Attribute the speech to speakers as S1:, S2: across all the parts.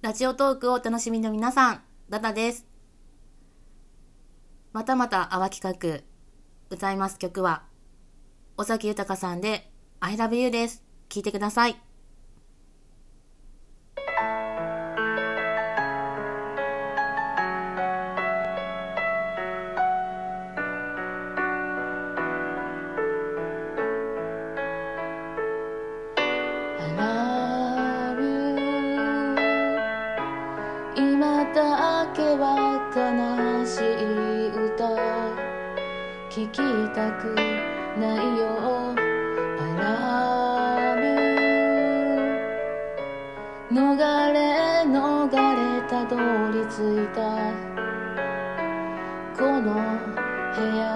S1: ラジオトークをお楽しみの皆さん、ダダです。またまた淡企画、歌います曲は、尾崎豊さんで I love you です。聴いてください。
S2: 聞きたくないよ I love you 逃れ逃れたどり着いたこの部屋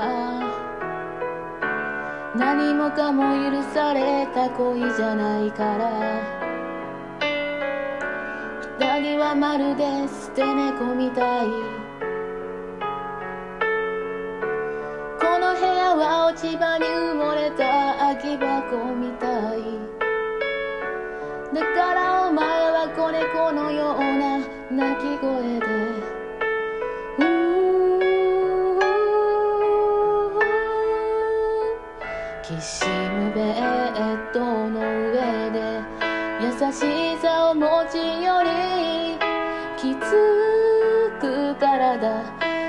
S2: 何もかも許された恋じゃないから。二人はまるで捨て猫みたい。落ち葉に埋もれた空き箱みたい。だからお前は子猫のような鳴き声で。うーきしむベッドの上で優しさを持ちよりきつく体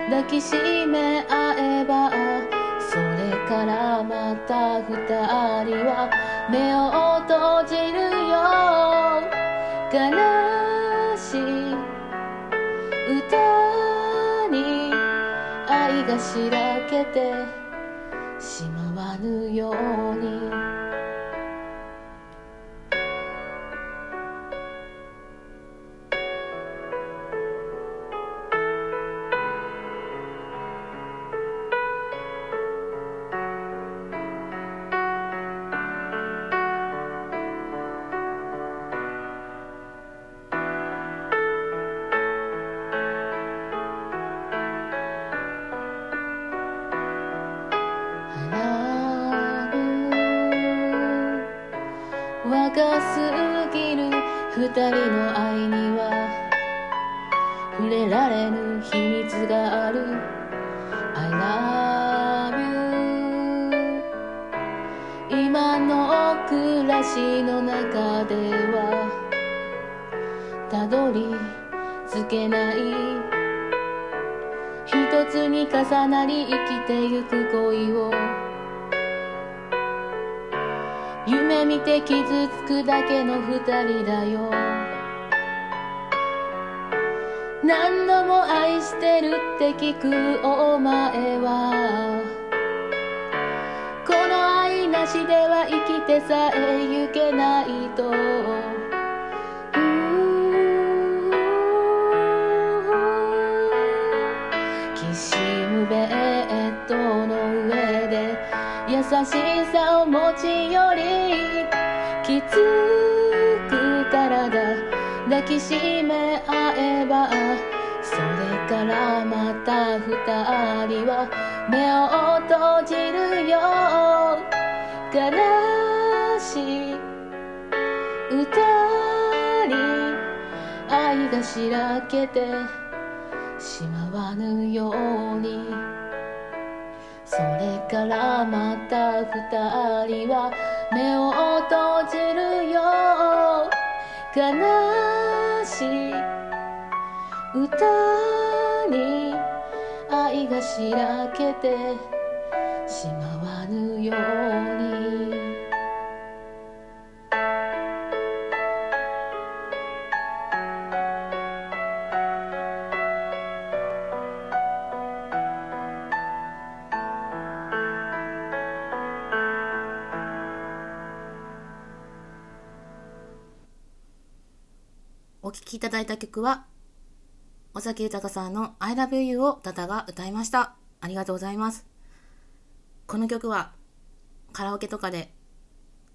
S2: 抱きしめ合えばた二人は目を閉じるよ。悲しい歌に愛がしらけてしまわぬよう若すぎる二人の愛には触れられぬ秘密がある。I love you 今の暮らしの中ではたどり着けない。一つに重なり生きてゆく恋を。夢見て傷つくだけの二人だよ。何度も愛してるって聞くお前は。この愛なしでは生きてさえゆけないと。優しさを持ちよりきつく体抱きしめ合えばそれからまた二人は目を閉じるよ悲しい歌に愛がしらけてしまわぬように。それからまた二人は目を閉じるよ悲しい歌に愛がしらけてしまわぬように
S1: きいただいた曲は、尾崎豊さんの I love you をダダが歌いました。ありがとうございます。この曲はカラオケとかで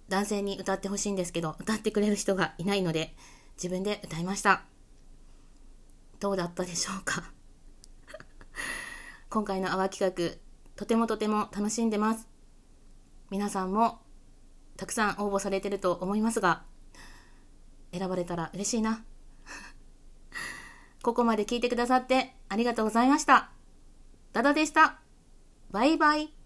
S1: 男性に歌ってほしいんですけど、歌ってくれる人がいないので、自分で歌いました。どうだったでしょうか？今回の泡企画、とてもとても楽しんでます。皆さんもたくさん応募されてると思いますが、選ばれたら嬉しいな。ここまで聞いてくださってありがとうございました。ダダでした。バイバイ。